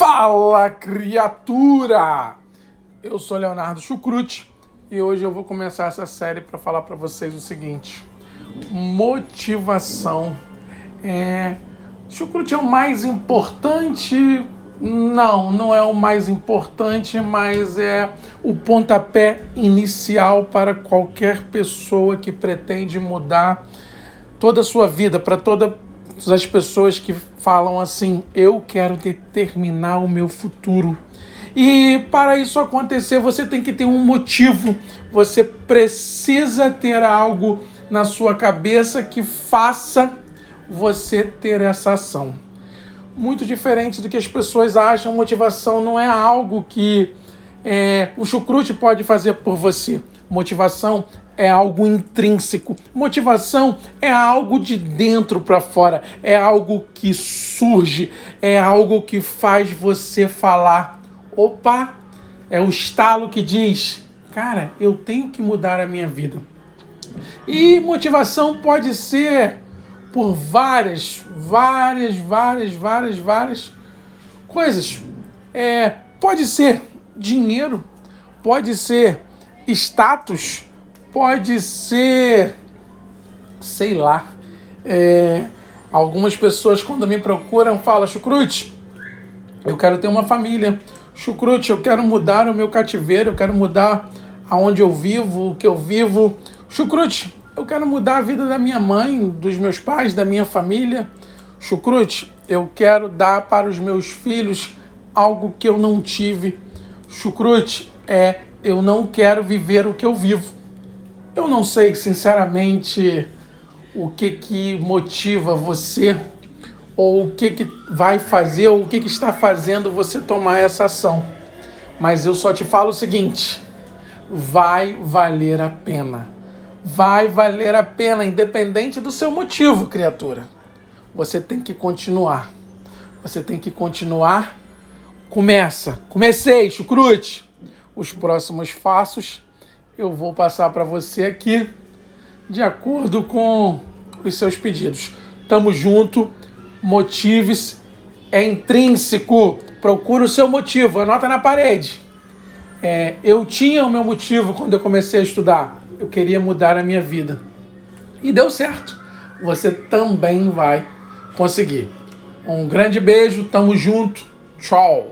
Fala, criatura! Eu sou Leonardo Chucrute e hoje eu vou começar essa série para falar para vocês o seguinte: motivação é. Chucrute é o mais importante? Não, não é o mais importante, mas é o pontapé inicial para qualquer pessoa que pretende mudar toda a sua vida, para toda as pessoas que falam assim: eu quero determinar o meu futuro. E para isso acontecer, você tem que ter um motivo, você precisa ter algo na sua cabeça que faça você ter essa ação. Muito diferente do que as pessoas acham, motivação não é algo que é, o chucrute pode fazer por você. Motivação é algo intrínseco. Motivação é algo de dentro para fora, é algo que surge, é algo que faz você falar: opa, é o estalo que diz, cara, eu tenho que mudar a minha vida. E motivação pode ser por várias, várias, várias, várias, várias coisas. É, pode ser dinheiro, pode ser status, pode ser, sei lá, é, algumas pessoas quando me procuram falam, Chucrute, eu quero ter uma família. Chucrute, eu quero mudar o meu cativeiro, eu quero mudar aonde eu vivo, o que eu vivo. Chucrute, eu quero mudar a vida da minha mãe, dos meus pais, da minha família. Chucrute, eu quero dar para os meus filhos algo que eu não tive. Chucrute, é, eu não quero viver o que eu vivo. Eu não sei, sinceramente, o que que motiva você ou o que que vai fazer ou o que que está fazendo você tomar essa ação. Mas eu só te falo o seguinte: vai valer a pena. Vai valer a pena, independente do seu motivo, criatura. Você tem que continuar. Você tem que continuar. Começa. Comecei, chucrute. Os próximos passos eu vou passar para você aqui de acordo com os seus pedidos. Tamo junto, motive-se, é intrínseco. Procura o seu motivo, anota na parede. É, eu tinha o meu motivo quando eu comecei a estudar. Eu queria mudar a minha vida. E deu certo. Você também vai conseguir. Um grande beijo, tamo junto. Tchau.